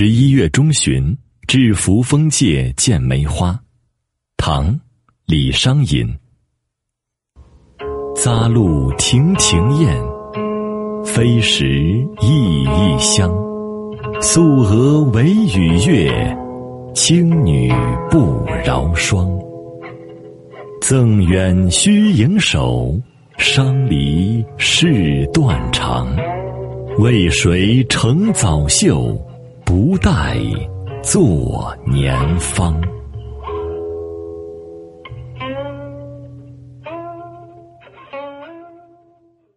十一月中旬，至扶风界见梅花。唐·李商隐。匝路亭亭燕，飞时熠熠香。素娥惟与月，青女不饶霜。赠远须盈手，伤离事断肠。为谁成早秀？不待做年方。